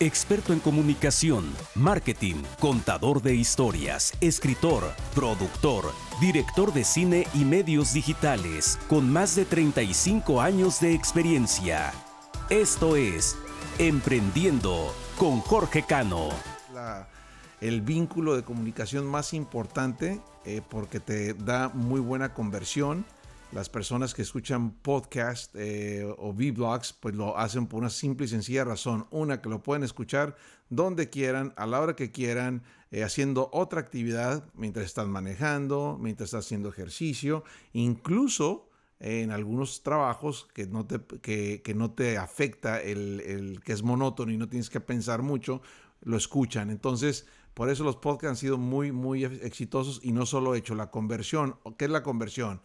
Experto en comunicación, marketing, contador de historias, escritor, productor, director de cine y medios digitales, con más de 35 años de experiencia. Esto es Emprendiendo con Jorge Cano. el vínculo de comunicación más importante eh, porque te da muy buena conversión las personas que escuchan podcast eh, o V-Blogs, pues lo hacen por una simple y sencilla razón. Una, que lo pueden escuchar donde quieran, a la hora que quieran, eh, haciendo otra actividad mientras están manejando, mientras están haciendo ejercicio, incluso en algunos trabajos que no te, que, no te afecta el, el, que es monótono y no tienes que pensar mucho, lo escuchan. Entonces, por eso los podcasts han sido muy, muy exitosos y no solo he hecho la conversión. ¿Qué es la conversión?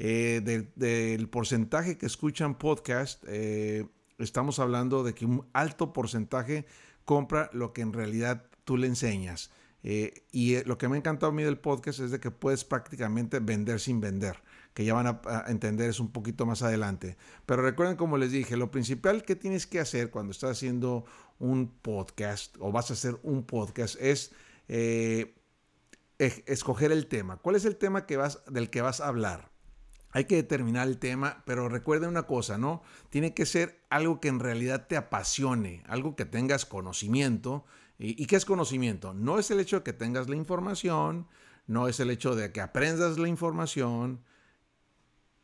Eh, del, porcentaje que escuchan podcast, eh, estamos hablando de que un alto porcentaje compra lo que en realidad tú le enseñas. Eh, y lo que me ha encantado a mí del podcast es de que puedes prácticamente vender sin vender, que ya van a, entender eso un poquito más adelante. Pero recuerden, como les dije, lo principal que tienes que hacer cuando estás haciendo un podcast o vas a hacer un podcast es escoger el tema. ¿Cuál es el tema que vas, del que vas a hablar? Hay que determinar el tema, pero recuerden una cosa, ¿no? Tiene que ser algo que en realidad te apasione, algo que tengas conocimiento. ¿Y, qué es conocimiento? No es el hecho de que tengas la información, no es el hecho de que aprendas la información,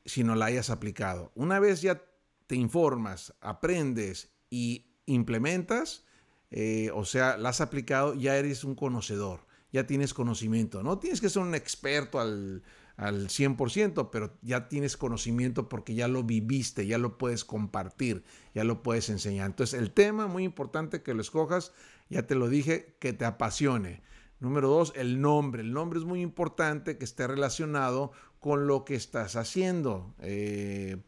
sino la hayas aplicado. Una vez ya te informas, aprendes y implementas, eh, o sea, la has aplicado, ya eres un conocedor, ya tienes conocimiento. No tienes que ser un experto al al 100%, pero ya tienes conocimiento porque ya lo viviste, ya lo puedes compartir, ya lo puedes enseñar. Entonces, el tema muy importante que lo escojas, ya te lo dije, que te apasione. Número dos, el nombre. El nombre es muy importante que esté relacionado con lo que estás haciendo. Eh,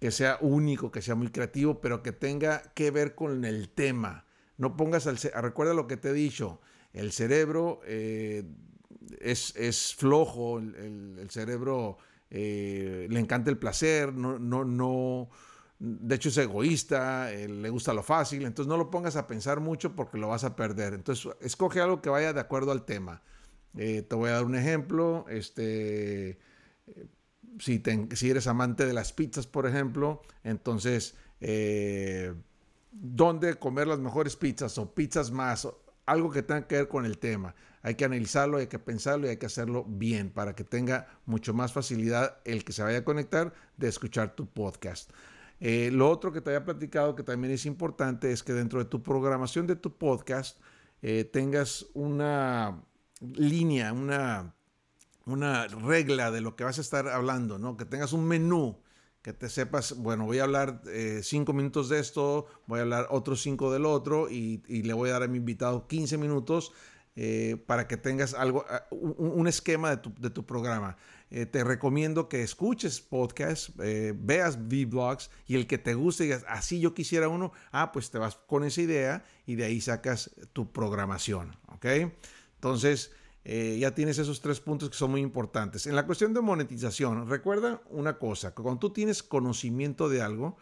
que sea único, que sea muy creativo, pero que tenga que ver con el tema. No pongas al... Recuerda lo que te he dicho. El cerebro eh, es, flojo, el, cerebro eh, le encanta el placer, no, no, no, de hecho es egoísta, eh, le gusta lo fácil, entonces no lo pongas a pensar mucho porque lo vas a perder. Entonces escoge algo que vaya de acuerdo al tema. Eh, te voy a dar un ejemplo, este, si, si, eres amante de las pizzas, por ejemplo, entonces, ¿dónde comer las mejores pizzas o pizzas más? Algo que tenga que ver con el tema. Hay que analizarlo, hay que pensarlo y hay que hacerlo bien para que tenga mucho más facilidad el que se vaya a conectar de escuchar tu podcast. Eh, lo otro que te había platicado que también es importante es que dentro de tu programación de tu podcast eh, tengas una línea, una, una regla de lo que vas a estar hablando, ¿no? que tengas un menú que te sepas, bueno, voy a hablar eh, cinco minutos de esto, voy a hablar otros cinco del otro y, le voy a dar a mi invitado 15 minutos eh, para que tengas algo, ah, un, esquema de tu, de tu programa. Eh, te recomiendo que escuches podcasts, veas V-Blogs y el que te guste digas, así yo quisiera uno, ah, pues te vas con esa idea y de ahí sacas tu programación, ¿ok? Entonces, eh, ya tienes esos tres puntos que son muy importantes. En la cuestión de monetización, recuerda una cosa, que cuando tú tienes conocimiento de algo,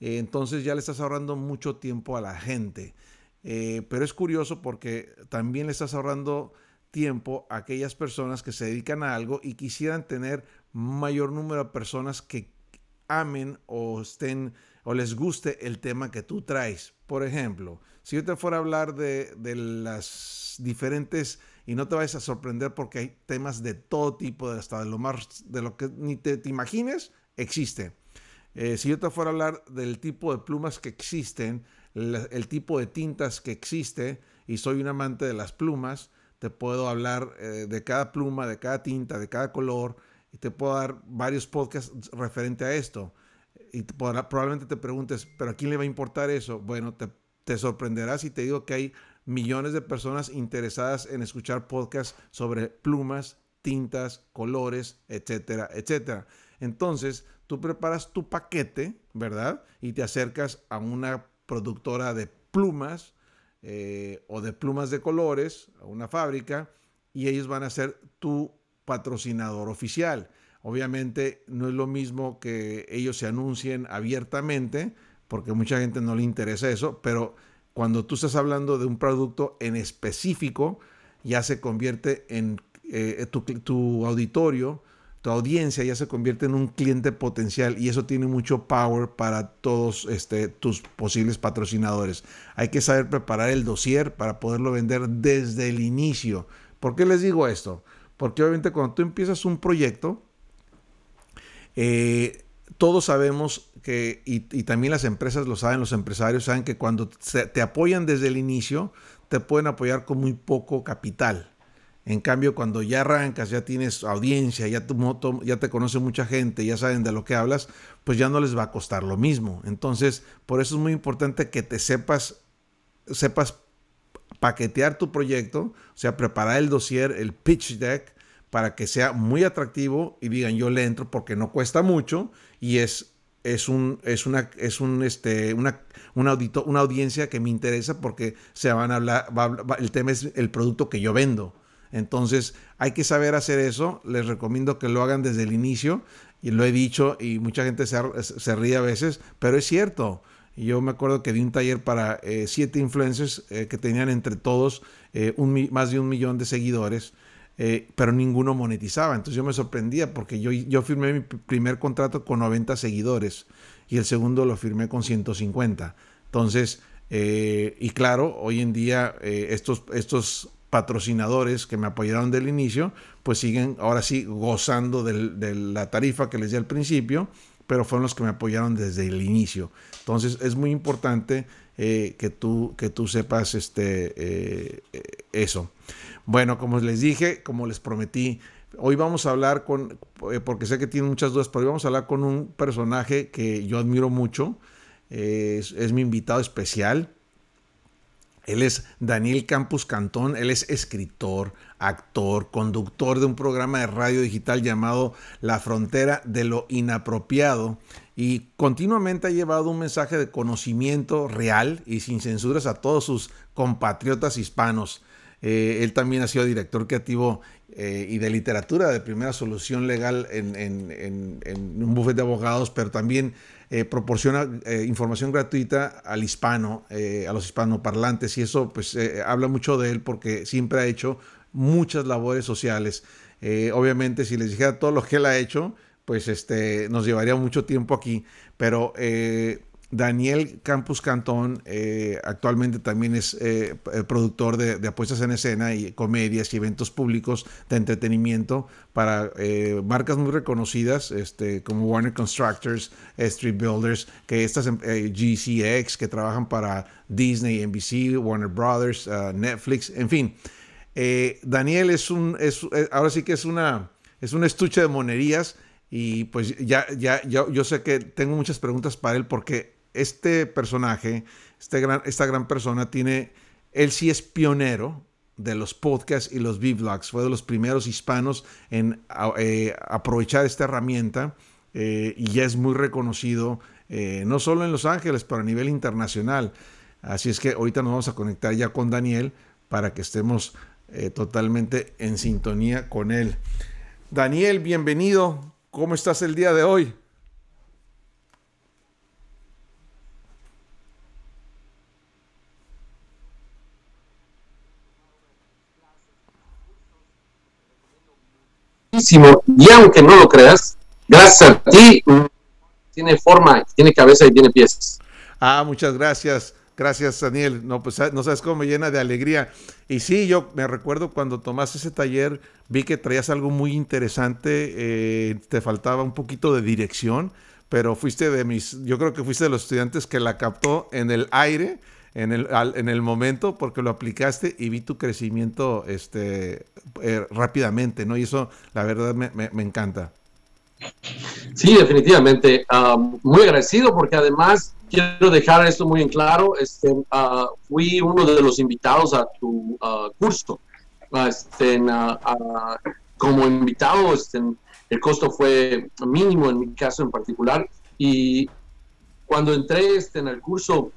eh, entonces ya le estás ahorrando mucho tiempo a la gente. Eh, pero es curioso porque también le estás ahorrando tiempo a aquellas personas que se dedican a algo y quisieran tener mayor número de personas que amen o estén o les guste el tema que tú traes. Por ejemplo, si yo te fuera a hablar de, de las diferentes y no te vayas a sorprender porque hay temas de todo tipo, hasta de lo más, de lo que ni te, imagines, existe. Eh, si yo te fuera a hablar del tipo de plumas que existen, el, tipo de tintas que existe, y soy un amante de las plumas, te puedo hablar eh, de cada pluma, de cada tinta, de cada color, y te puedo dar varios podcasts referente a esto. Y probablemente te preguntes, ¿pero a quién le va a importar eso? Bueno, te, te sorprenderás si te digo que hay millones de personas interesadas en escuchar podcasts sobre plumas, tintas, colores, etcétera, etcétera. Entonces, tú preparas tu paquete, ¿verdad? Y te acercas a una productora de plumas eh, o de plumas de colores, a una fábrica, y ellos van a ser tu patrocinador oficial. Obviamente no es lo mismo que ellos se anuncien abiertamente, porque mucha gente no le interesa eso, pero cuando tú estás hablando de un producto en específico, ya se convierte en eh, tu, auditorio, tu audiencia ya se convierte en un cliente potencial y eso tiene mucho power para todos este, tus posibles patrocinadores. Hay que saber preparar el dossier para poderlo vender desde el inicio. ¿Por qué les digo esto? Porque obviamente cuando tú empiezas un proyecto, eh, todos sabemos que, y, también las empresas lo saben, los empresarios saben que cuando te apoyan desde el inicio, te pueden apoyar con muy poco capital. En cambio, cuando ya arrancas, ya tienes audiencia, ya, tu moto, ya te conoce mucha gente, ya saben de lo que hablas, pues ya no les va a costar lo mismo. Entonces, por eso es muy importante que te sepas, sepas paquetear tu proyecto, o sea, preparar el dossier, el pitch deck, para que sea muy atractivo y digan yo le entro porque no cuesta mucho y es, es, un, es, una, es un, este, una, una, una audiencia que me interesa porque se van a hablar, el tema es el producto que yo vendo. Entonces hay que saber hacer eso, les recomiendo que lo hagan desde el inicio y lo he dicho y mucha gente se, se ríe a veces, pero es cierto. Yo me acuerdo que di un taller para eh, siete influencers eh, que tenían entre todos eh, un, más de un millón de seguidores eh, pero ninguno monetizaba. Entonces yo me sorprendía porque yo, yo firmé mi primer contrato con 90 seguidores y el segundo lo firmé con 150. Entonces, eh, y claro, hoy en día eh, estos, estos patrocinadores que me apoyaron del inicio, pues siguen ahora sí gozando de la tarifa que les di al principio, pero fueron los que me apoyaron desde el inicio. Entonces es muy importante que, tú, que tú sepas este, eso. Bueno, como les dije, como les prometí, hoy vamos a hablar con, eh, porque sé que tienen muchas dudas, pero hoy vamos a hablar con un personaje que yo admiro mucho, es, mi invitado especial. Él es Daniel Campus Cantón, él es escritor, actor, conductor de un programa de radio digital llamado La Frontera de lo Inapropiado y continuamente ha llevado un mensaje de conocimiento real y sin censuras a todos sus compatriotas hispanos. Eh, él también ha sido director creativo eh, y de literatura de primera solución legal en, un bufete de abogados, pero también eh, proporciona información gratuita al hispano, a los hispanoparlantes, y eso pues habla mucho de él porque siempre ha hecho muchas labores sociales. obviamente, si les dijera todo lo que él ha hecho, pues este, nos llevaría mucho tiempo aquí, pero Daniel Campus Cantón eh, actualmente también es eh, productor de, apuestas en escena y comedias y eventos públicos de entretenimiento para eh, marcas muy reconocidas este, como Warner Constructors, Street Builders, que estas GCX que trabajan para Disney, NBC, Warner Brothers, uh, Netflix, en fin. Daniel es un, es, ahora sí que es una, es un estuche de monerías y pues ya, ya, ya, yo sé que tengo muchas preguntas para él porque este personaje, este gran, esta gran persona, tiene, él sí es pionero de los podcasts y los vlogs. Fue de los primeros hispanos en eh, aprovechar esta herramienta eh, y ya es muy reconocido, eh, no solo en Los Ángeles, pero a nivel internacional. Así es que ahorita nos vamos a conectar ya con Daniel para que estemos totalmente en sintonía con él. Daniel, bienvenido. ¿Cómo estás el día de hoy? y aunque no lo creas, gracias a ti tiene forma, tiene cabeza y tiene pies. Ah, muchas gracias. Gracias, Daniel. No, pues no sabes cómo me llena de alegría. Y sí, yo me recuerdo cuando tomaste ese taller, vi que traías algo muy interesante, eh, te faltaba un poquito de dirección, pero fuiste de mis, yo creo que fuiste de los estudiantes que la captó en el aire en el, en el momento porque lo aplicaste y vi tu crecimiento este, eh, rápidamente, ¿no? Y eso, la verdad, me, me, encanta. Sí, definitivamente. Ah, muy agradecido porque además quiero dejar esto muy en claro. Este, uh, fui uno de los invitados a tu uh, curso. Este, como invitado, este, el costo fue mínimo en mi caso en particular. Y cuando entré este, en el curso,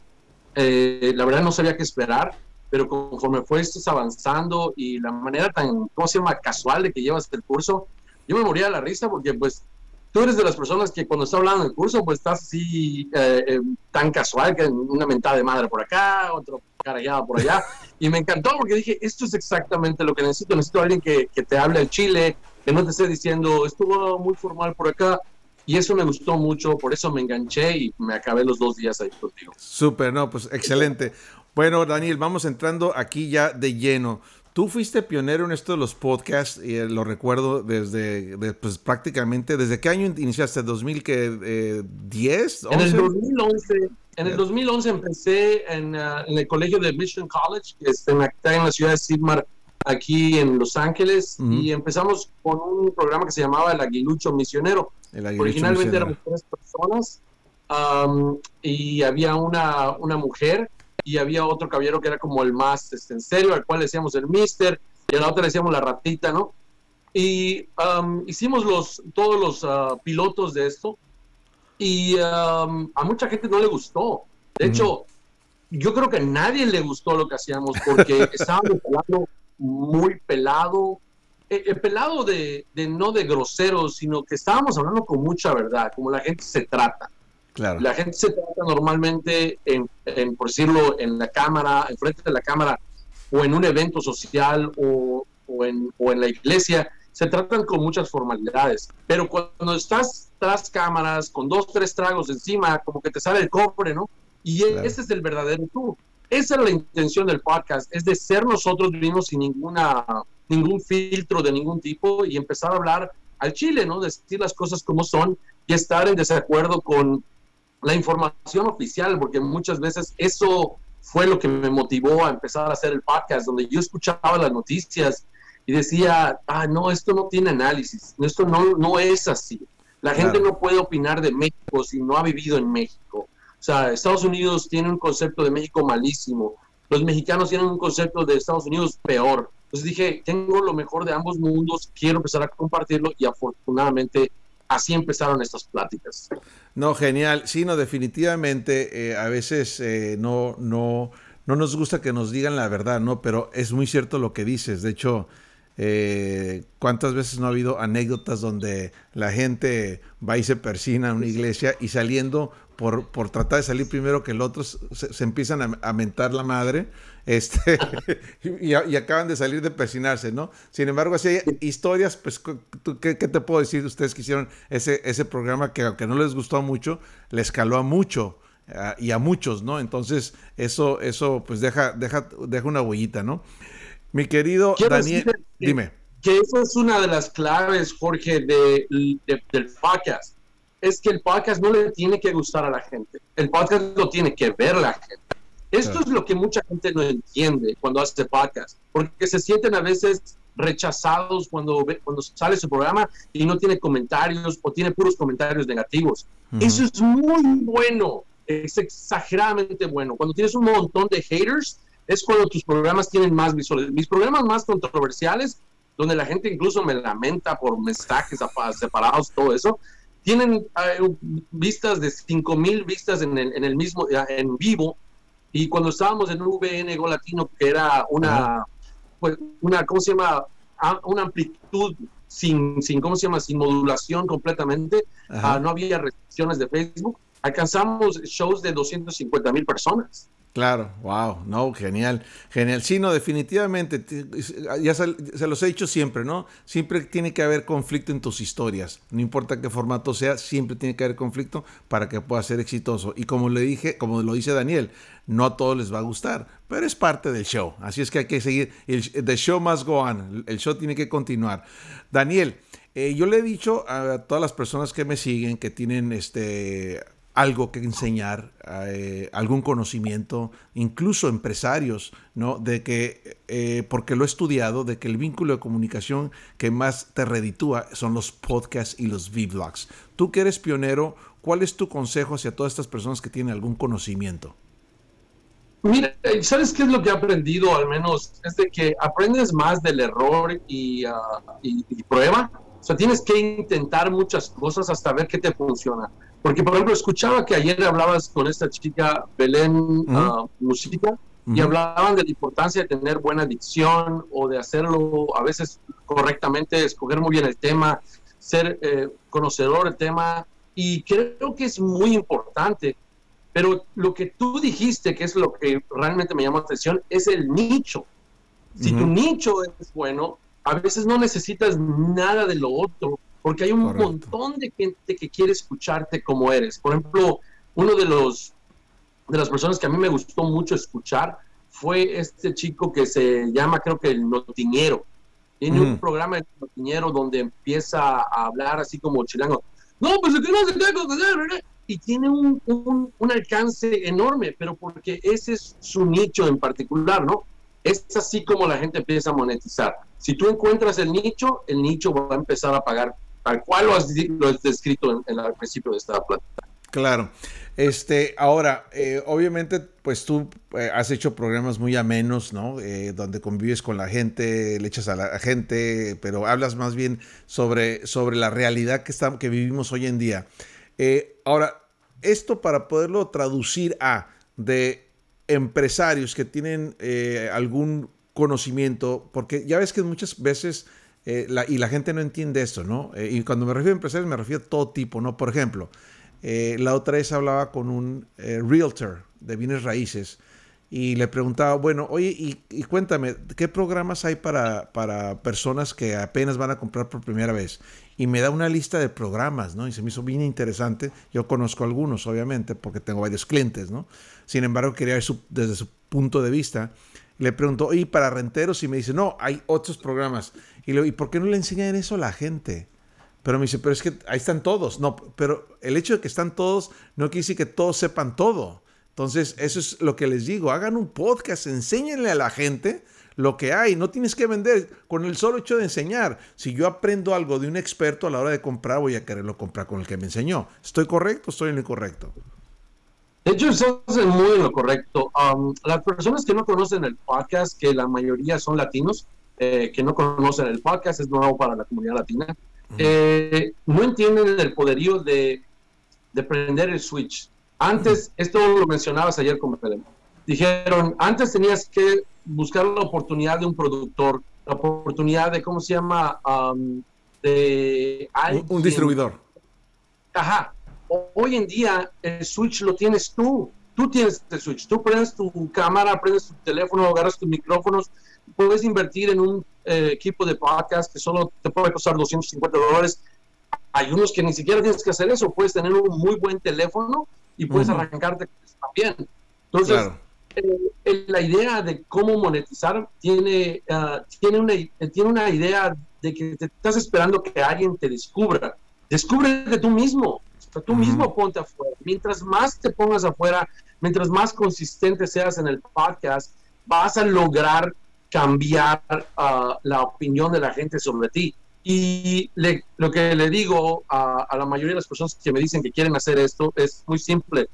eh, la verdad no sabía qué esperar, pero conforme fue esto avanzando y la manera tan, ¿cómo se llama?, casual de que llevas el curso, yo me moría de la risa porque pues tú eres de las personas que cuando está hablando en el curso, pues estás así eh, eh, tan casual que una mentada de madre por acá, otro carallado por allá. Y me encantó porque dije, esto es exactamente lo que necesito. Necesito a alguien que, que te hable el chile, que no te esté diciendo, estuvo muy formal por acá. Y eso me gustó mucho, por eso me enganché y me acabé los dos días ahí contigo. Súper, no, pues excelente. Bueno, Daniel, vamos entrando aquí ya de lleno. Tú fuiste pionero en esto de los podcasts, y eh, lo recuerdo desde, pues prácticamente, ¿desde qué año iniciaste? ¿2010? Eh, en el 2011. En el 2011 empecé en, uh, en, el colegio de Mission College, que está en, la ciudad de Sigmar, aquí en Los Ángeles, y empezamos con un programa que se llamaba El Aguilucho Misionero. Originalmente éramos tres personas um, y había una, una mujer y había otro caballero que era como el más este, en serio, al cual le decíamos el mister, y a la otra le decíamos la ratita, ¿no? Y um, hicimos los, todos los uh, pilotos de esto, y um, a mucha gente no le gustó. De hecho, yo creo que a nadie le gustó lo que hacíamos porque estábamos hablando muy pelado, el eh, eh, pelado de, de, no de grosero, sino que estábamos hablando con mucha verdad, como la gente se trata. La gente se trata normalmente, en, por decirlo, en la cámara, en frente de la cámara, o en un evento social, o, o, en, o en la iglesia, se tratan con muchas formalidades. Pero cuando estás tras cámaras, con dos, tres tragos encima, como que te sale el cobre, ¿no? Y ese es el verdadero tú. Esa es la intención del podcast, es de ser nosotros mismos sin ninguna, ningún filtro de ningún tipo y empezar a hablar al chile, ¿no? Decir las cosas como son y estar en desacuerdo con la información oficial, porque muchas veces eso fue lo que me motivó a empezar a hacer el podcast, donde yo escuchaba las noticias y decía, ah, no, esto no tiene análisis, esto no, no es así. La gente no puede opinar de México si no ha vivido en México. O sea, Estados Unidos tiene un concepto de México malísimo, los mexicanos tienen un concepto de Estados Unidos peor. Entonces dije, tengo lo mejor de ambos mundos, quiero empezar a compartirlo y afortunadamente así empezaron estas pláticas. No, genial. Sí, no, definitivamente eh, a veces eh, no, no, no nos gusta que nos digan la verdad, ¿no? Pero es muy cierto lo que dices. De hecho, eh, ¿cuántas veces no ha habido anécdotas donde la gente va y se persina a una iglesia y saliendo por, por tratar de salir primero que el otro se, empiezan a, mentar la madre este, y, acaban de salir de persinarse, ¿no? Sin embargo, así hay historias, pues, ¿qué, ¿qué, te puedo decir? Ustedes que hicieron ese, ese programa que aunque no les gustó mucho, les caló a mucho y a muchos, ¿no? Entonces, eso, eso pues deja, deja, deja una huellita, ¿no? Mi querido Daniel, dime. Que eso es una de las claves, Jorge, de, del podcast. Es que el podcast no le tiene que gustar a la gente. El podcast lo tiene que ver la gente. Esto es lo que mucha gente no entiende cuando hace podcast, porque se sienten a veces rechazados cuando, cuando sale su programa y no tiene comentarios o tiene puros comentarios negativos. Eso es muy bueno, es exageradamente bueno. Cuando tienes un montón de haters, es cuando tus programas tienen más visuales. Mis programas más controversiales, donde la gente incluso me lamenta por mensajes separados, todo eso, tienen eh, vistas de 5000 vistas en el, en el mismo, en vivo. Y cuando estábamos en VN Go Latino, que era una, pues, una, ¿cómo se llama? Ah, una amplitud sin, sin, ¿cómo se llama? Sin modulación completamente. Ah, no había restricciones de Facebook. Alcanzamos shows de 250 mil personas. Claro, wow, no, genial, genial. Sí, no, definitivamente, ya se, los he dicho siempre, ¿no? Siempre tiene que haber conflicto en tus historias, no importa qué formato sea, siempre tiene que haber conflicto para que pueda ser exitoso. Y como le dije, como lo dice Daniel, no a todos les va a gustar, pero es parte del show, así es que hay que seguir, el the show must go el show tiene que continuar. Daniel, eh, yo le he dicho a todas las personas que me siguen que tienen este algo que enseñar, eh, algún conocimiento, incluso empresarios, ¿no? De que, eh, porque lo he estudiado, de que el vínculo de comunicación que más te reditúa son los podcasts y los vlogs. Tú que eres pionero, ¿cuál es tu consejo hacia todas estas personas que tienen algún conocimiento? Mira, ¿sabes qué es lo que he aprendido al menos? Es de que aprendes más del error y, ah, y prueba. O sea, tienes que intentar muchas cosas hasta ver qué te funciona porque, por ejemplo, escuchaba que ayer hablabas con esta chica Belén uh Música y hablaban de la importancia de tener buena dicción o de hacerlo a veces correctamente, escoger muy bien el tema, ser eh, conocedor del tema y creo que es muy importante. Pero lo que tú dijiste, que es lo que realmente me llamó la atención, es el nicho. Si tu nicho es bueno, a veces no necesitas nada de lo otro, porque hay un montón de gente que quiere escucharte como eres. Por ejemplo, uno de los de las personas que a mí me gustó mucho escuchar fue este chico que se llama, creo que el Notiñero. Tiene un programa de Notiñero donde empieza a hablar así como chilango. No, pues que no se qué y tiene un, un, un, alcance enorme, pero porque ese es su nicho en particular, ¿no? Es así como la gente empieza a monetizar. Si tú encuentras el nicho, el nicho va a empezar a pagar tal cual lo has, lo has descrito en, al principio de esta plática. Claro. Este, ahora, eh, obviamente, pues tú eh, has hecho programas muy amenos, ¿no? Eh, donde convives con la gente, le echas a la gente, pero hablas más bien sobre, sobre la realidad que, que vivimos hoy en día. ahora, esto para poderlo traducir a de empresarios que tienen algún conocimiento, porque ya ves que muchas veces, eh, la, y la gente no entiende esto, ¿no? Eh, y cuando me refiero a empresarios me refiero a todo tipo, ¿no? Por ejemplo, eh, la otra vez hablaba con un realtor de bienes raíces y le preguntaba, bueno, oye, y, cuéntame, ¿qué programas hay para, para, personas que apenas van a comprar por primera vez? Y me da una lista de programas, ¿no? Y se me hizo bien interesante. Yo conozco algunos, obviamente, porque tengo varios clientes, ¿no? Sin embargo, quería ver desde su punto de vista. Le pregunto, ¿y para renteros? Y me dice, no, hay otros programas. Y le digo, ¿y por qué no le enseñan eso a la gente? Pero me dice, pero es que ahí están todos. No, pero el hecho de que están todos no quiere decir que todos sepan todo. Entonces, eso es lo que les digo. Hagan un podcast, enséñenle a la gente lo que hay. No tienes que vender con el solo hecho de enseñar. Si yo aprendo algo de un experto a la hora de comprar, voy a quererlo comprar con el que me enseñó. ¿Estoy correcto o estoy en lo incorrecto? De hecho, eso es muy lo correcto. Um, las personas que no conocen el podcast, que la mayoría son latinos, eh, que no conocen el podcast, es nuevo para la comunidad latina, eh, no entienden el poderío de, de prender el switch. Antes, esto lo mencionabas ayer con Belén, dijeron, antes tenías que buscar la oportunidad de un productor, la oportunidad de, ¿cómo se llama? Um, de un distribuidor. Ajá, hoy en día el switch lo tienes tú. Tú tienes el switch. Tú prendes tu cámara, prendes tu teléfono, agarras tus micrófonos. Puedes invertir en un eh, equipo de podcast que solo te puede costar 250 dólares. Hay unos que ni siquiera tienes que hacer eso. Puedes tener un muy buen teléfono y puedes arrancarte también. Entonces, eh, la idea de cómo monetizar tiene, ah, tiene, una, tiene una idea de que te estás esperando que alguien te descubra. Descubre de tú mismo tú mismo ponte afuera. Mientras más te pongas afuera, mientras más consistente seas en el podcast, vas a lograr cambiar ah, la opinión de la gente sobre ti. Y lo que le digo a, la mayoría de las personas que me dicen que quieren hacer esto es muy simple.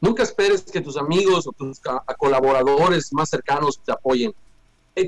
Nunca esperes que tus amigos o tus colaboradores más cercanos te apoyen.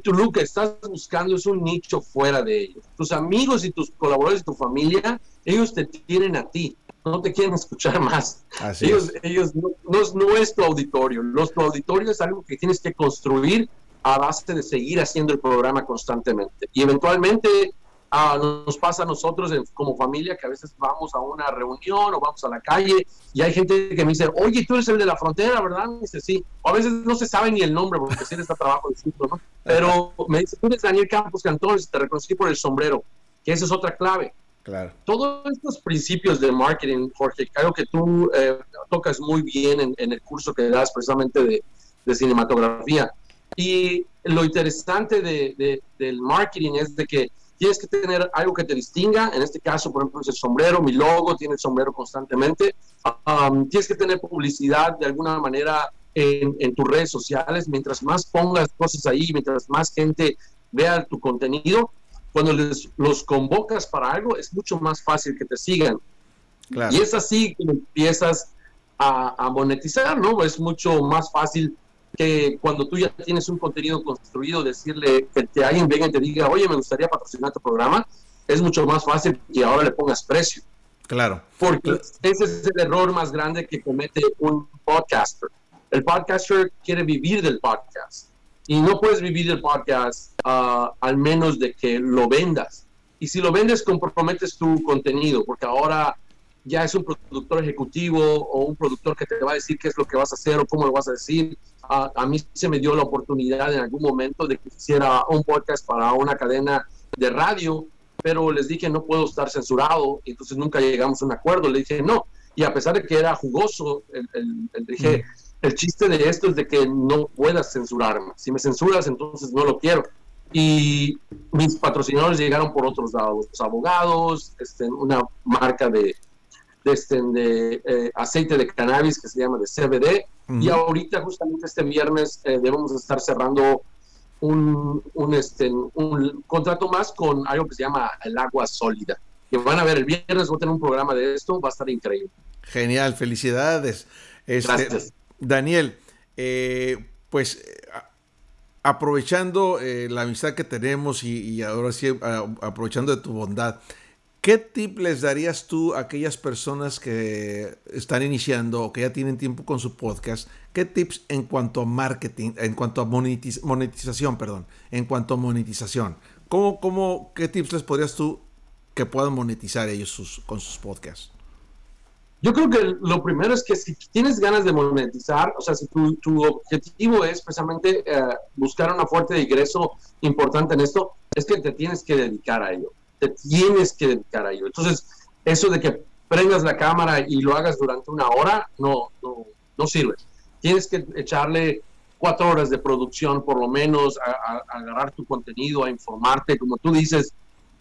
Tu lo que estás buscando es un nicho fuera de ellos. Tus amigos y tus colaboradores y tu familia ellos te tienen a ti, no te quieren escuchar más. ellos ellos no, no, es tu auditorio, los, tu auditorio es algo que tienes que construir a base de seguir haciendo el programa constantemente. Y eventualmente ah, nos pasa a nosotros como familia que a veces vamos a una reunión o vamos a la calle y hay gente que me dice, oye, tú eres el de la frontera, ¿verdad? Me dice, sí. O a veces no se sabe ni el nombre porque sí está trabajo distinto, ¿no? Pero me dice, tú eres Daniel Campos Cantón, te reconocí por el sombrero, que esa es otra clave Claro. Todos estos principios de marketing, Jorge, algo que tú eh, tocas muy bien en, el curso que das precisamente de, cinematografía. Y lo interesante de, del marketing es de que tienes que tener algo que te distinga. En este caso, por ejemplo, es el sombrero, mi logo tiene el sombrero constantemente. Um, tienes que tener publicidad de alguna manera en, en, tus redes sociales. Mientras más pongas cosas ahí, mientras más gente vea tu contenido, cuando les, los convocas para algo, es mucho más fácil que te sigan. Y es así que empiezas a, monetizar, ¿no? Es mucho más fácil que cuando tú ya tienes un contenido construido, decirle que te, alguien venga y te diga, oye, me gustaría patrocinar tu programa, es mucho más fácil que ahora le pongas precio. Claro. Porque ese es el error más grande que comete un podcaster. El podcaster quiere vivir del podcast y no puedes vivir el podcast uh, al menos de que lo vendas. y si lo vendes, comprometes tu contenido, porque ahora ya es un productor ejecutivo o un productor que te va a decir qué es lo que vas a hacer o cómo lo vas a decir. a mí se me dio la oportunidad en algún momento de que hiciera un podcast para una cadena de radio, pero les dije no puedo estar censurado, y entonces nunca llegamos a un acuerdo. Le dije no, y a pesar de que era jugoso, el, dije, mm. el chiste de esto es de que no puedas censurarme. Si me censuras, entonces no lo quiero. Y mis patrocinadores llegaron por otros lados, los abogados, este, una marca de, de, este, de eh, aceite de cannabis que se llama de CBD. Y ahorita, justamente este viernes, eh, debemos estar cerrando un, un, este, un contrato más con algo que se llama el agua sólida. Que van a ver el viernes, voy a tener un programa de esto, va a estar increíble. Genial, felicidades. Este, Daniel, eh, pues aprovechando la amistad que tenemos y, y ahora sí aprovechando de tu bondad, ¿Qué tip les darías tú a aquellas personas que están iniciando o que ya tienen tiempo con su podcast? ¿Qué tips en cuanto a marketing, en cuanto a monetización, perdón, en cuanto a monetización? ¿Cómo, cómo, ¿Qué tips les podrías tú que puedan monetizar ellos sus, con sus podcasts? Yo creo que lo primero es que si tienes ganas de monetizar, o sea, si tu, objetivo es precisamente eh, buscar una fuente de ingreso importante en esto, es que te tienes que dedicar a ello te tienes que dedicar a ello. Entonces, eso de que prendas la cámara y lo hagas durante una hora, no, no, no sirve. Tienes que echarle cuatro horas de producción por lo menos, a, agarrar tu contenido, a informarte. Como tú dices,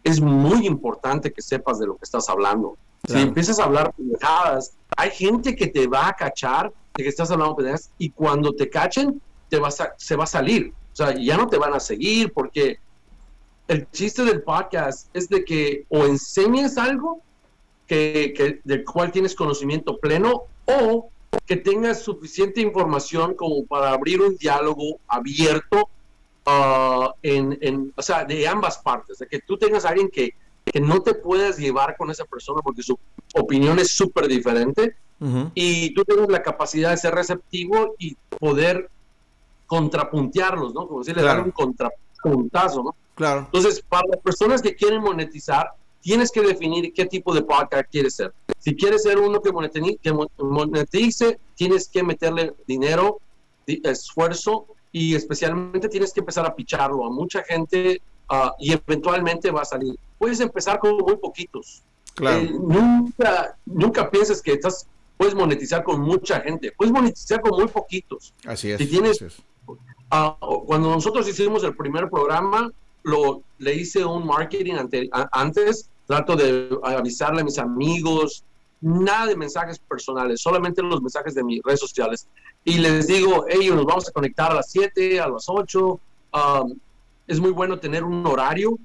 es muy importante que sepas de lo que estás hablando. Si empiezas a hablar pendejadas, hay gente que te va a cachar de que estás hablando pendejadas y cuando te cachen, te vas a, se va a salir. O sea, ya no te van a seguir porque el chiste del podcast es de que o enseñes algo que, del cual tienes conocimiento pleno o que tengas suficiente información como para abrir un diálogo abierto uh, en, o sea, de ambas partes, de que tú tengas a alguien que, que no te puedas llevar con esa persona porque su opinión es súper diferente y tú tienes la capacidad de ser receptivo y poder contrapuntearlos, ¿no? Como decirle, dar un contrapuntazo, ¿no? Claro. Entonces, para las personas que quieren monetizar, tienes que definir qué tipo de podcast quieres ser. Si quieres ser uno que monetice, tienes que meterle dinero, esfuerzo y especialmente tienes que empezar a picharlo a mucha gente ah, y eventualmente va a salir. Puedes empezar con muy poquitos. Claro. Eh, nunca, nunca pienses que estás, puedes monetizar con mucha gente. Puedes monetizar con muy poquitos. Así es. Si tienes, ah, cuando nosotros hicimos el primer programa, lo, le hice un marketing antes, trato de avisarle a mis amigos, nada de mensajes personales, solamente los mensajes de mis redes sociales. Y les digo, hey, nos vamos a conectar a las 7, a las 8. Um, es muy bueno tener un horario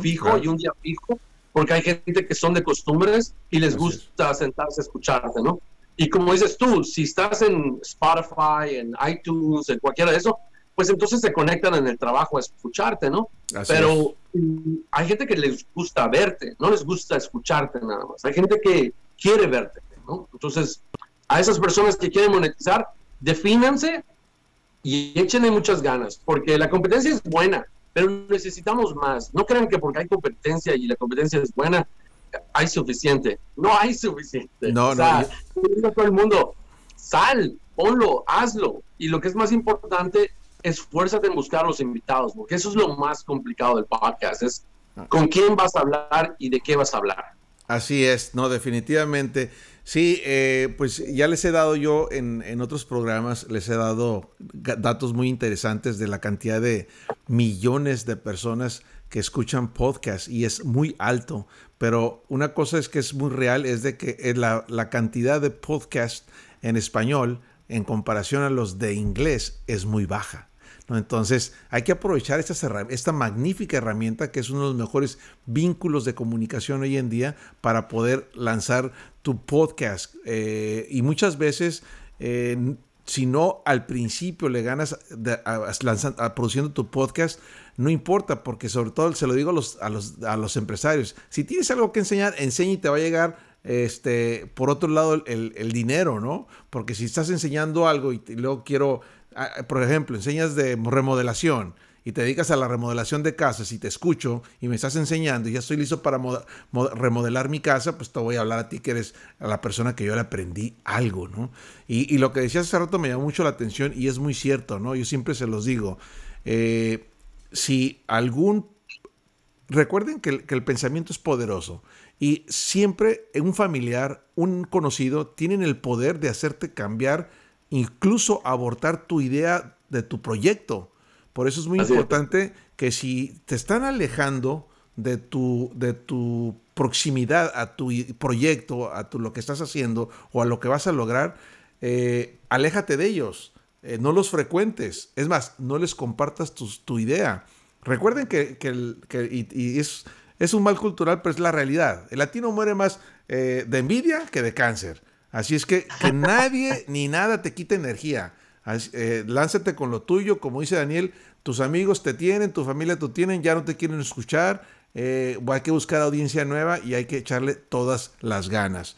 fijo y un día fijo, porque hay gente que son de costumbres y les gusta sentarse a escucharte, ¿no? Y como dices tú, si estás en Spotify, en iTunes, en cualquiera de eso, pues entonces se conectan en el trabajo a escucharte, ¿no? Pero mm, hay gente que les gusta verte, no les gusta escucharte nada más. Hay gente que quiere verte, ¿no? Entonces, a esas personas que quieren monetizar, defínanse y échenle muchas ganas, porque la competencia es buena, pero necesitamos más. No crean que porque hay competencia y la competencia es buena, hay suficiente. No hay suficiente. No, o sea, no. todo el mundo, sal, ponlo, hazlo. Y lo que es más importante, esfuérzate en buscar los invitados, porque eso es lo más complicado del podcast, es con quién vas a hablar y de qué vas a hablar. Así es, no, definitivamente. Sí, eh, pues ya les he dado yo en, en, otros programas, les he dado datos muy interesantes de la cantidad de millones de personas que escuchan podcast y es muy alto. Pero una cosa es que es muy real, es de que la, la cantidad de podcast en español en comparación a los de inglés es muy baja. Entonces hay que aprovechar esta, magnífica herramienta que es uno de los mejores vínculos de comunicación hoy en día para poder lanzar tu podcast. Eh, y muchas veces... Eh, si no al principio le ganas produciendo tu podcast, no importa, porque sobre todo se lo digo a los, los, a los empresarios. Si tienes algo que enseñar, enseña y te va a llegar este, por otro lado el, el, dinero, ¿no? Porque si estás enseñando algo y luego quiero por ejemplo, enseñas de remodelación y te dedicas a la remodelación de casas y te escucho y me estás enseñando y ya estoy listo para remodelar mi casa, pues te voy a hablar a ti que eres a la persona que yo le aprendí algo, ¿no? Y, lo que decías hace rato me llamó mucho la atención y es muy cierto, ¿no? Yo siempre se los digo, eh, si algún... Recuerden que el, pensamiento es poderoso y siempre un familiar, un conocido, tienen el poder de hacerte cambiar, incluso abortar tu idea de tu proyecto. Por eso es muy importante que si te están alejando de tu, de tu proximidad a tu proyecto, a tu, lo que estás haciendo o a lo que vas a lograr, eh, aléjate de ellos, eh, no los frecuentes. Es más, no les compartas tu, idea. Recuerden que, y, es, es, un mal cultural, pero es la realidad. El latino muere más eh, de envidia que de cáncer. Así es que que nadie ni nada te quite energía. Eh, lánzate con lo tuyo, como dice Daniel, tus amigos te tienen, tu familia te tienen, ya no te quieren escuchar, eh, hay que buscar audiencia nueva y hay que echarle todas las ganas.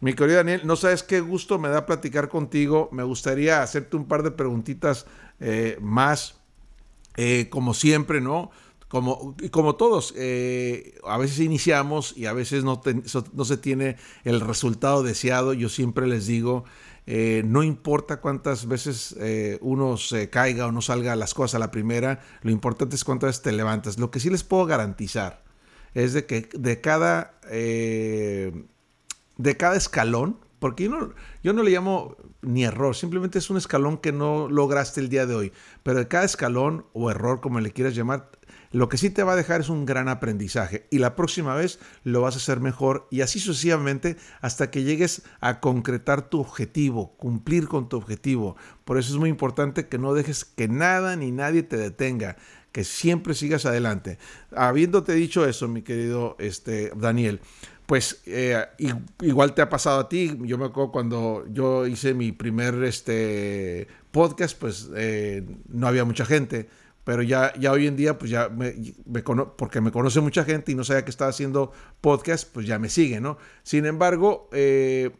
Mi querido Daniel, no sabes qué gusto me da platicar contigo, me gustaría hacerte un par de preguntitas eh, más, como siempre, ¿no? Como, como todos, a veces iniciamos y a veces no, no se tiene el resultado deseado. Yo siempre les digo, eh, no importa cuántas veces eh, uno se caiga o no salga las cosas a la primera, lo importante es cuántas veces te levantas. Lo que sí les puedo garantizar es de que de cada, eh, de cada escalón, porque yo no, yo no le llamo ni error, simplemente es un escalón que no lograste el día de hoy, pero de cada escalón o error, como le quieras llamar, lo que sí te va a dejar es un gran aprendizaje y la próxima vez lo vas a hacer mejor y así sucesivamente hasta que llegues a concretar tu objetivo, cumplir con tu objetivo. Por eso es muy importante que no dejes que nada ni nadie te detenga, que siempre sigas adelante. Habiéndote dicho eso, mi querido este, Daniel, pues eh, igual te ha pasado a ti. Yo me acuerdo cuando yo hice mi primer este, podcast, pues eh, no había mucha gente pero ya, ya hoy en día, pues ya me, porque me conoce mucha gente y no sabía que estaba haciendo podcast, pues ya me sigue, ¿no? Sin embargo, eh,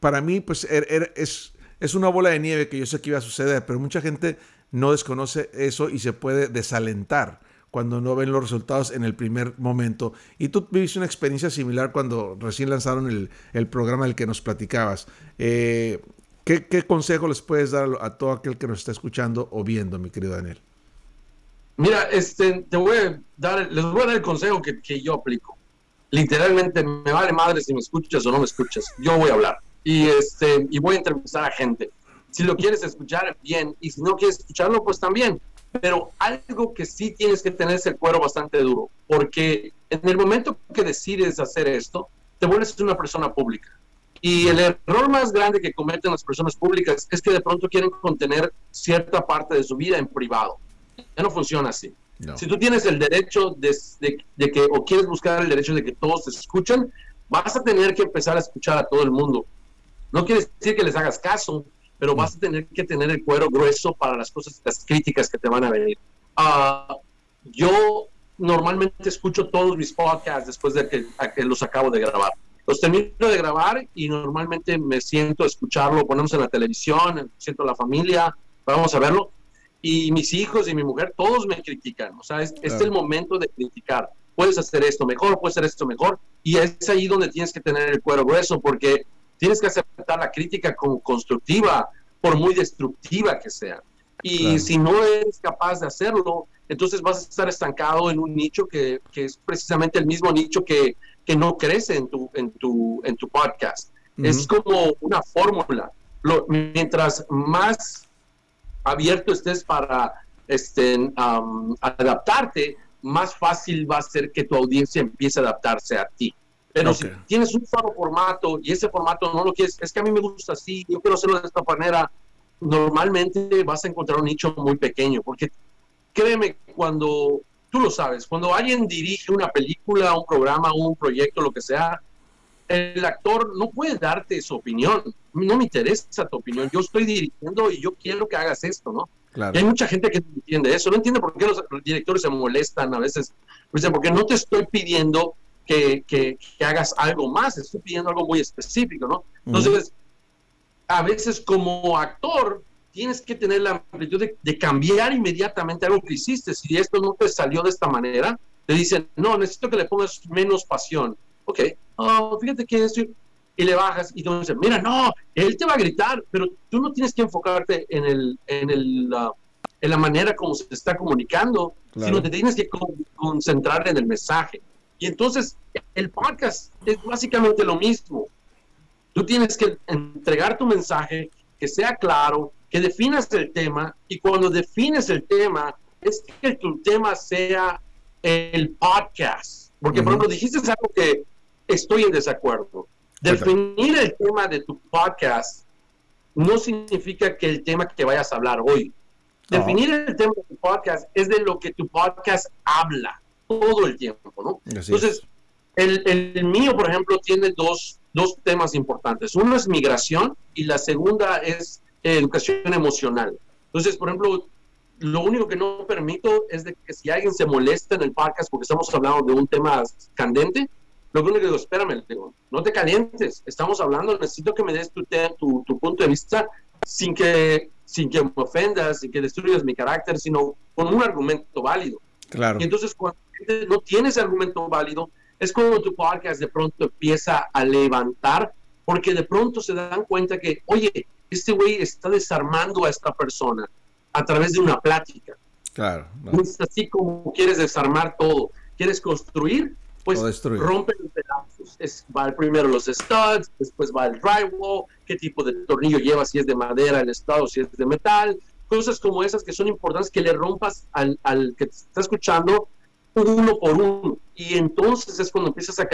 para mí, pues er, er, es, es una bola de nieve que yo sé que iba a suceder, pero mucha gente no desconoce eso y se puede desalentar cuando no ven los resultados en el primer momento. Y tú viviste una experiencia similar cuando recién lanzaron el, programa del que nos platicabas. Eh, ¿qué, ¿qué, consejo les puedes dar a todo aquel que nos está escuchando o viendo, mi querido Daniel? Mira, este, te voy a dar, les voy a dar el consejo que, que yo aplico. Literalmente me vale madre si me escuchas o no me escuchas. Yo voy a hablar y este y voy a entrevistar a gente. Si lo quieres escuchar, bien, y si no quieres escucharlo, pues también. Pero algo que sí tienes que tener es el cuero bastante duro, porque en el momento que decides hacer esto, te vuelves una persona pública. Y el error más grande que cometen las personas públicas es que de pronto quieren contener cierta parte de su vida en privado. Ya no funciona así. Si tú tienes el derecho de, que, o quieres buscar el derecho de que todos te escuchen, vas a tener que empezar a escuchar a todo el mundo. No quiere decir que les hagas caso, pero vas a tener que tener el cuero grueso para las cosas, las críticas que te van a venir. Ah, yo normalmente escucho todos mis podcasts después de que, que, los acabo de grabar. Los termino de grabar y normalmente me siento a escucharlo, ponemos en la televisión, siento a la familia, vamos a verlo y mis hijos y mi mujer, todos me critican. O sea, es, el momento de criticar. Puedes hacer esto mejor, puedes hacer esto mejor. Y es ahí donde tienes que tener el cuero grueso, porque tienes que aceptar la crítica como constructiva, por muy destructiva que sea. Y si no eres capaz de hacerlo, entonces vas a estar estancado en un nicho que, que es precisamente el mismo nicho que, que, no crece en tu, en tu, en tu podcast. Es como una fórmula. mientras más abierto estés para este, adaptarte, más fácil va a ser que tu audiencia empiece a adaptarse a ti. Pero si tienes un solo formato y ese formato no lo quieres, es que a mí me gusta así, yo quiero hacerlo de esta manera, normalmente vas a encontrar un nicho muy pequeño, porque créeme, cuando tú lo sabes, cuando alguien dirige una película, un programa, un proyecto, lo que sea, el actor no puede darte su opinión. No me interesa tu opinión. Yo estoy dirigiendo y yo quiero que hagas esto, ¿no? Y hay mucha gente que no entiende eso. No entiende por qué los directores se molestan a veces. Dicen, porque no te estoy pidiendo que, que, hagas algo más, estoy pidiendo algo muy específico, ¿no? Entonces, a veces como actor tienes que tener la amplitud de, cambiar inmediatamente algo que hiciste. Si esto no te salió de esta manera, te dicen, no, necesito que le pongas menos pasión. Ok, oh, fíjate que esto... Y le bajas y tú dices, mira, no, él te va a gritar, pero tú no tienes que enfocarte en, el, en, el, en la manera como se está comunicando, sino te tienes que concentrar en el mensaje. Y entonces el podcast es básicamente lo mismo. Tú tienes que entregar tu mensaje, que sea claro, que definas el tema y cuando defines el tema es que tu tema sea el podcast. Porque, por ejemplo, dijiste algo que estoy en desacuerdo. Definir el tema de tu podcast no significa que el tema que vayas a hablar hoy. Definir el tema de tu podcast es de lo que tu podcast habla todo el tiempo, ¿no? Entonces, el, el, mío, por ejemplo, tiene dos, dos temas importantes. Uno es migración y la segunda es educación emocional. Entonces, por ejemplo, lo único que no permito es de que si alguien se molesta en el podcast porque estamos hablando de un tema candente, lo único que digo, espérame, digo, no te calientes, estamos hablando, necesito que me des tu, tu, tu, punto de vista sin que, sin que me ofendas, sin que destruyas mi carácter, sino con un argumento válido. Claro. Y entonces cuando no tienes argumento válido, es cuando tu podcast de pronto empieza a levantar, porque de pronto se dan cuenta que, oye, este güey está desarmando a esta persona a través de una plática. Claro. No. es así como quieres desarmar todo. ¿Quieres construir? Pues rompe los pedazos. Es, va primero los studs, después va el drywall, qué tipo de tornillo lleva, si es de madera el estado, si es de metal. Cosas como esas que son importantes que le rompas al, al que te está escuchando uno por uno. Y entonces es cuando empiezas a,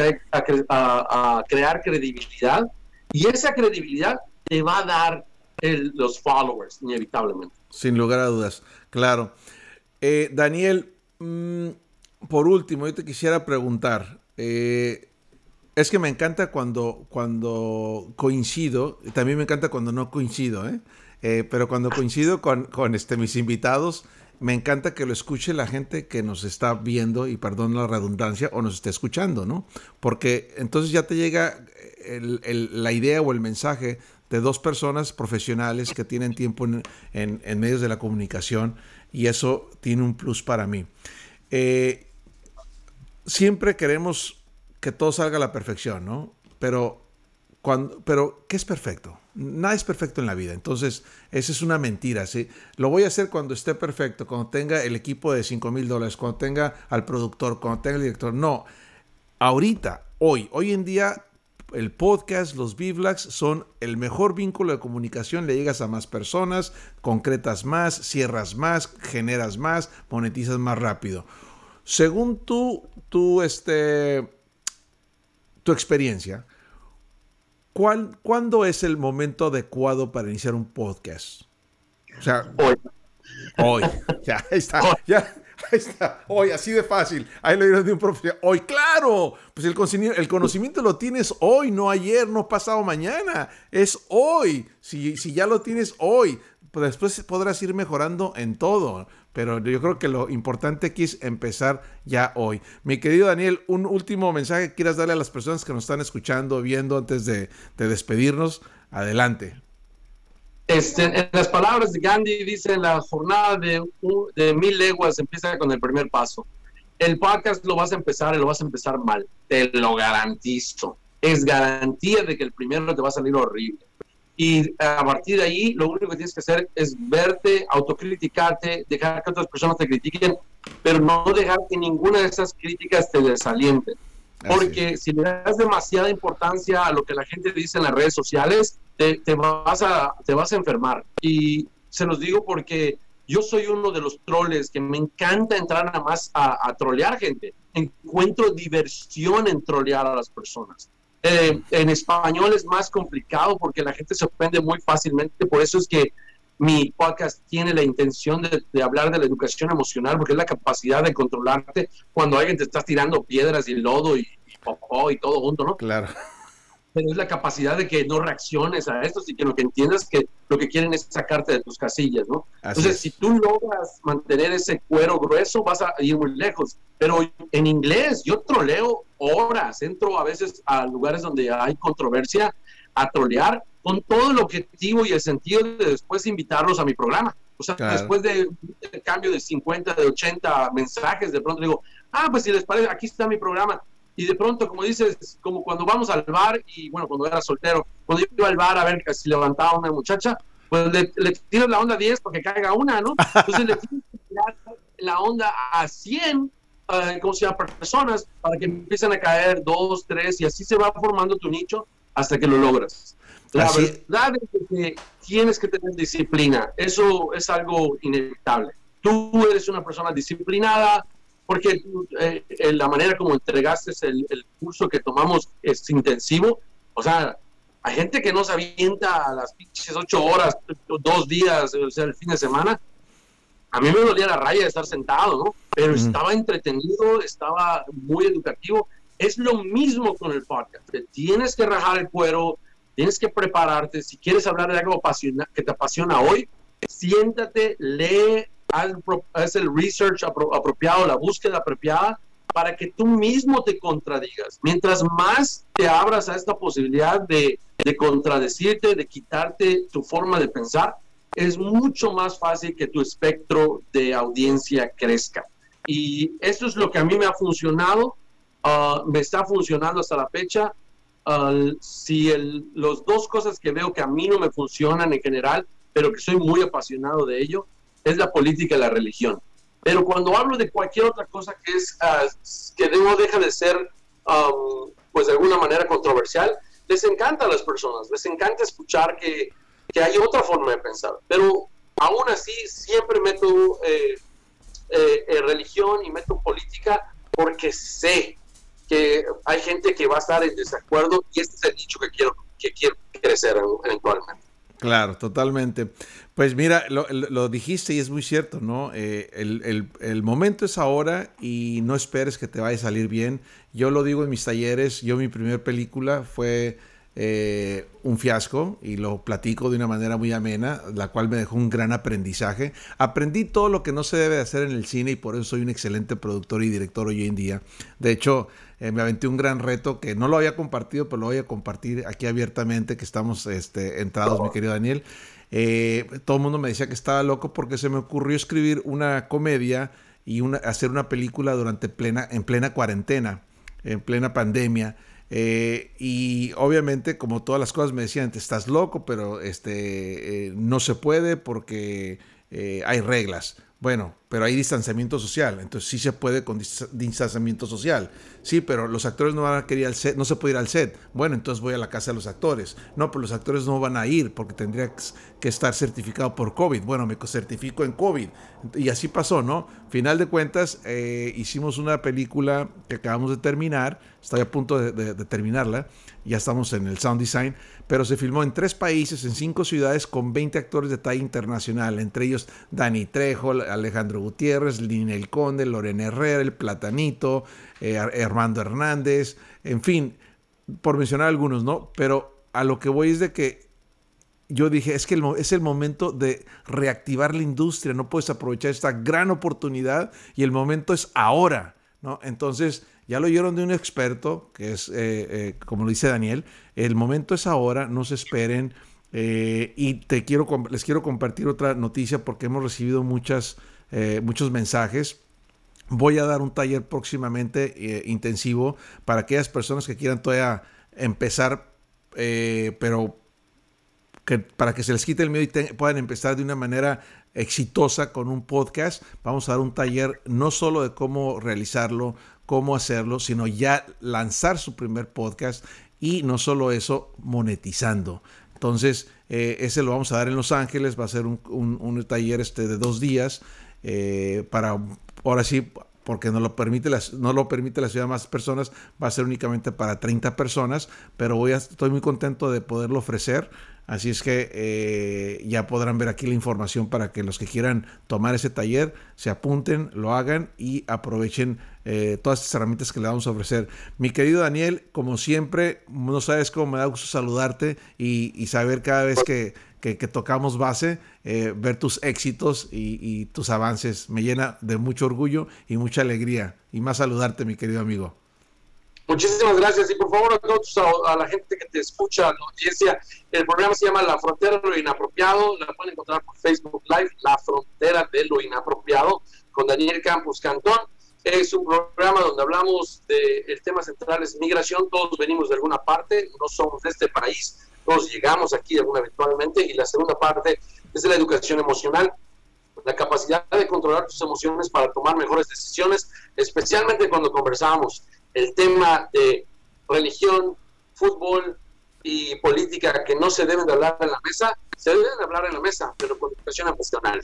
a, a crear credibilidad. Y esa credibilidad te va a dar los followers, inevitablemente. Sin lugar a dudas, claro. Eh, Daniel, mm, por último, yo te quisiera preguntar, eh, es que me encanta cuando, cuando coincido, también me encanta cuando no coincido, ¿eh? pero cuando coincido con, con este, mis invitados, me encanta que lo escuche la gente que nos está viendo, y perdón la redundancia, o nos esté escuchando, ¿no? Porque entonces ya te llega la idea o el mensaje de dos personas profesionales que tienen tiempo en, medios de la comunicación y eso tiene un plus para mí. Eh, siempre queremos que todo salga a la perfección, ¿no? Pero, cuando, pero ¿qué es perfecto? Nada es perfecto en la vida, entonces esa es una mentira, ¿sí? Lo voy a hacer cuando esté perfecto, cuando tenga el equipo de 5 mil dólares, cuando tenga al productor, cuando tenga el director. No, ahorita, hoy, hoy en día el podcast, los Bivlags son el mejor vínculo de comunicación. Le llegas a más personas, concretas más, cierras más, generas más, monetizas más rápido. Según tú, tú este, tu experiencia, ¿cuál, ¿cuándo es el momento adecuado para iniciar un podcast? O sea, hoy. Hoy. Ya, está. Ya, Ahí está. Hoy, así de fácil. Ahí lo dirán de un profesor. Hoy, claro. Pues el conocimiento, el conocimiento lo tienes hoy, no ayer, no pasado mañana. Es hoy. Si, si ya lo tienes hoy, después podrás ir mejorando en todo. Pero yo creo que lo importante aquí es empezar ya hoy. Mi querido Daniel, un último mensaje que quieras darle a las personas que nos están escuchando, viendo antes de, de despedirnos. Adelante. Este, en las palabras de Gandhi dice, la jornada de, de mil leguas empieza con el primer paso. El podcast lo vas a empezar y lo vas a empezar mal, te lo garantizo. Es garantía de que el primero te va a salir horrible. Y a partir de ahí, lo único que tienes que hacer es verte, autocriticarte, dejar que otras personas te critiquen, pero no dejar que ninguna de esas críticas te desalienten. Porque si le das demasiada importancia a lo que la gente dice en las redes sociales, te, vas, a, te vas a enfermar. Y se los digo porque yo soy uno de los troles que me encanta entrar nada más a, a trolear gente. Encuentro diversión en trolear a las personas. Eh, en español es más complicado porque la gente se ofende muy fácilmente. Por eso es que mi podcast tiene la intención de, hablar de la educación emocional, porque es la capacidad de controlarte cuando alguien te está tirando piedras y lodo y, y, y todo junto, ¿no? Claro pero es la capacidad de que no reacciones a esto y que lo que entiendas que lo que quieren es sacarte de tus casillas, ¿no? Entonces, si tú logras mantener ese cuero grueso, vas a ir muy lejos. Pero en inglés, yo troleo horas, entro a veces a lugares donde hay controversia a trolear con todo el objetivo y el sentido de después invitarlos a mi programa. O sea, después de un cambio de 50, de 80 mensajes, de pronto digo, ah, pues si les parece, aquí está mi programa. Y de pronto, como dices, como cuando vamos al bar, y bueno, cuando era soltero, cuando yo iba al bar a ver si levantaba una muchacha, pues le, le tiras la onda 10 porque caiga una, ¿no? Entonces le tienes que tirar la onda a 100 uh, ¿cómo se llama? personas para que empiecen a caer dos, tres y así se va formando tu nicho hasta que lo logras. La verdad es que tienes que tener disciplina. Eso es algo inevitable. Tú eres una persona disciplinada porque eh, la manera como entregaste el, el, curso que tomamos es intensivo. O sea, hay gente que no se avienta a las pinches ocho horas, dos días, o sea, el fin de semana. A mí me dolía la raya de estar sentado, ¿no? Pero estaba entretenido, estaba muy educativo. Es lo mismo con el podcast. tienes que rajar el cuero, tienes que prepararte. Si quieres hablar de algo que te apasiona hoy, siéntate, lee, haz, el research apropiado, la búsqueda apropiada para que tú mismo te contradigas. Mientras más te abras a esta posibilidad de, de contradecirte, de quitarte tu forma de pensar, es mucho más fácil que tu espectro de audiencia crezca. Y esto es lo que a mí me ha funcionado, uh, me está funcionando hasta la fecha. Uh, si el, los dos cosas que veo que a mí no me funcionan en general, pero que soy muy apasionado de ello, es la política y la religión. Pero cuando hablo de cualquier otra cosa que es uh, que no deja de ser, um, pues de alguna manera controversial, les encanta a las personas, les encanta escuchar que, que hay otra forma de pensar. Pero aún así siempre meto eh, eh, eh, religión y meto política porque sé que hay gente que va a estar en desacuerdo y este es el nicho que quiero, que quiero crecer eventualmente. Claro, totalmente. Pues mira, lo, dijiste y es muy cierto, ¿no? Eh, el, momento es ahora y no esperes que te vaya a salir bien. Yo lo digo en mis talleres, yo mi primera película fue eh, un fiasco y lo platico de una manera muy amena, la cual me dejó un gran aprendizaje. Aprendí todo lo que no se debe hacer en el cine y por eso soy un excelente productor y director hoy en día. De hecho, eh, me aventé un gran reto que no lo había compartido, pero lo voy a compartir aquí abiertamente, que estamos este, entrados, mi querido Daniel. Eh, todo el mundo me decía que estaba loco porque se me ocurrió escribir una comedia y hacer una película durante plena, en plena cuarentena, en plena pandemia. Eh, y obviamente, como todas las cosas me decían, te estás loco, pero este, no se puede porque hay reglas. Bueno, pero hay distanciamiento social, entonces sí se puede con distanciamiento social. Sí, pero los actores no van a querer al set, no se puede ir al set. Bueno, entonces voy a la casa de los actores. No, pero los actores no van a ir porque tendría que estar certificado por COVID. Bueno, me certifico en COVID. Y así pasó, ¿no? Final de cuentas, hicimos una película que acabamos de terminar, estoy a punto de terminarla, ya estamos en el sound design, pero se filmó en tres países, en cinco ciudades, con 20 actores de talla internacional, entre ellos Dani Trejo, Alejandro Gutiérrez, El Conde, Lorena Herrera, El Platanito, eh, Armando Hernández, en fin, por mencionar algunos, ¿no? Pero a lo que voy es de que yo dije, es que es el momento de reactivar la industria, no puedes aprovechar esta gran oportunidad y el momento es ahora, ¿no? Entonces, ya lo oyeron de un experto, que es, eh, eh, como lo dice Daniel, el momento es ahora, no se esperen. Eh, y te quiero, les quiero compartir otra noticia porque hemos recibido muchas, muchos mensajes. Voy a dar un taller próximamente intensivo para aquellas personas que quieran todavía empezar, pero que, para que se les quite el miedo y puedan empezar de una manera exitosa con un podcast. Vamos a dar un taller no solo de cómo realizarlo, cómo hacerlo, sino ya lanzar su primer podcast y no solo eso, monetizando. Entonces, eh, ese lo vamos a dar en Los Ángeles, va a ser un, taller este de dos días eh, para, ahora sí, porque no lo, permite la, no lo permite la ciudad más personas, va a ser únicamente para 30 personas, pero voy estoy muy contento de poderlo ofrecer. Así es que eh, ya podrán ver aquí la información para que los que quieran tomar ese taller se apunten, lo hagan y aprovechen eh, todas estas herramientas que le vamos a ofrecer. Mi querido Daniel, como siempre, no sabes cómo me da gusto saludarte y, saber cada vez que, tocamos base, eh, ver tus éxitos y, y tus avances. Me llena de mucho orgullo y mucha alegría. Y más saludarte, mi querido amigo. Muchísimas gracias y por favor a todos, a, la gente que te escucha, a la audiencia, el programa se llama La Frontera de lo Inapropiado, la pueden encontrar por Facebook Live, La Frontera de lo Inapropiado, con Daniel Campos Cantón. Es un programa donde hablamos del el tema central es migración, todos venimos de alguna parte, no somos de este país, todos llegamos aquí alguna eventualmente, y la segunda parte es de la educación emocional, la capacidad de controlar tus emociones para tomar mejores decisiones, especialmente cuando conversamos el tema de religión, fútbol y política que no se deben de hablar en la mesa, se deben de hablar en la mesa, pero con educación emocional.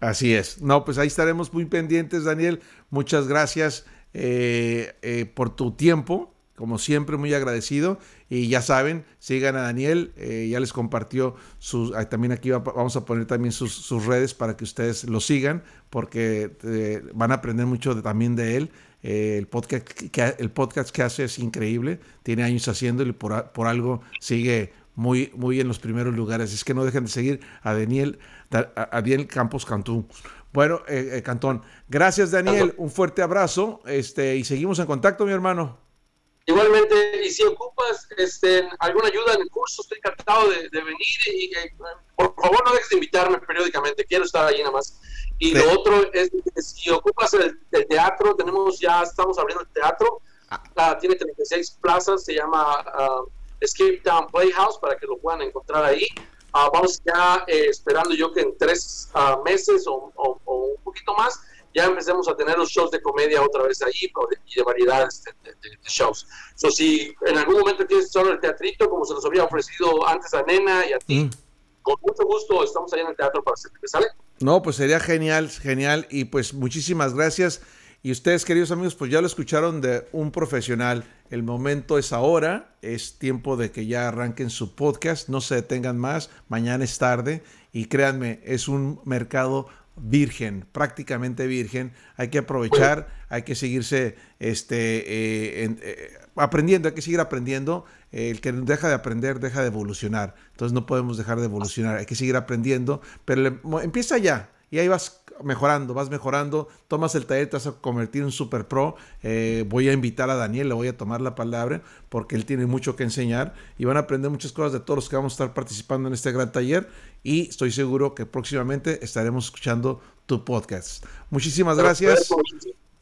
Así es. No, pues ahí estaremos muy pendientes, Daniel. Muchas gracias eh, eh, por tu tiempo. Como siempre, muy agradecido. Y ya saben, sigan a Daniel. Eh, ya les compartió sus. También aquí vamos a poner también sus, redes para que ustedes lo sigan, porque van a aprender mucho también de él. el, podcast que, el podcast que hace es increíble. Tiene años haciéndolo y por, por algo sigue muy, muy en los primeros lugares. Es que no dejen de seguir a Daniel, a Daniel Campos Cantú. Bueno, eh, eh, Cantón, gracias Daniel, un fuerte abrazo este, y seguimos en contacto, mi hermano. Igualmente, y si ocupas este, alguna ayuda en el curso, estoy encantado de, venir y, por favor no dejes de invitarme periódicamente, quiero estar ahí nada más. Y lo otro es, si ocupas el, teatro, tenemos ya, estamos abriendo el teatro, ah. tiene 36 plazas, se llama uh, Escape Town Playhouse para que lo puedan encontrar ahí. Ah, vamos ya eh, esperando yo que en tres ah, meses o, un poquito más ya empecemos a tener los shows de comedia otra vez ahí y de variedades de, shows. So, si en algún momento tienes solo el teatrito, como se nos había ofrecido antes a Nena y a ti, mm. con mucho gusto estamos ahí en el teatro para que ¿sale? No, pues sería genial, genial. Y pues muchísimas gracias. Y ustedes, queridos amigos, pues ya lo escucharon de un profesional. El momento es ahora, es tiempo de que ya arranquen su podcast, no se detengan más, mañana es tarde y créanme, es un mercado virgen, prácticamente virgen. Hay que aprovechar, hay que seguirse este, eh, eh, aprendiendo, hay que seguir aprendiendo. El que deja de aprender, deja de evolucionar. Entonces no podemos dejar de evolucionar, hay que seguir aprendiendo, pero empieza ya y ahí vas mejorando, vas mejorando, tomas el taller, te vas a convertir en super pro. Eh, voy a invitar a Daniel, le voy a tomar la palabra porque él tiene mucho que enseñar y van a aprender muchas cosas de todos los que vamos a estar participando en este gran taller y estoy seguro que próximamente estaremos escuchando tu podcast. Muchísimas gracias.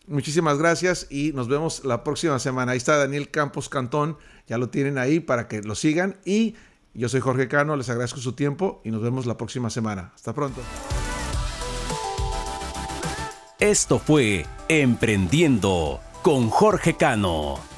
Muchísimas gracias y nos vemos la próxima semana. Ahí está Daniel Campos Cantón, ya lo tienen ahí para que lo sigan y yo soy Jorge Cano, les agradezco su tiempo y nos vemos la próxima semana. Hasta pronto. Esto fue Emprendiendo con Jorge Cano.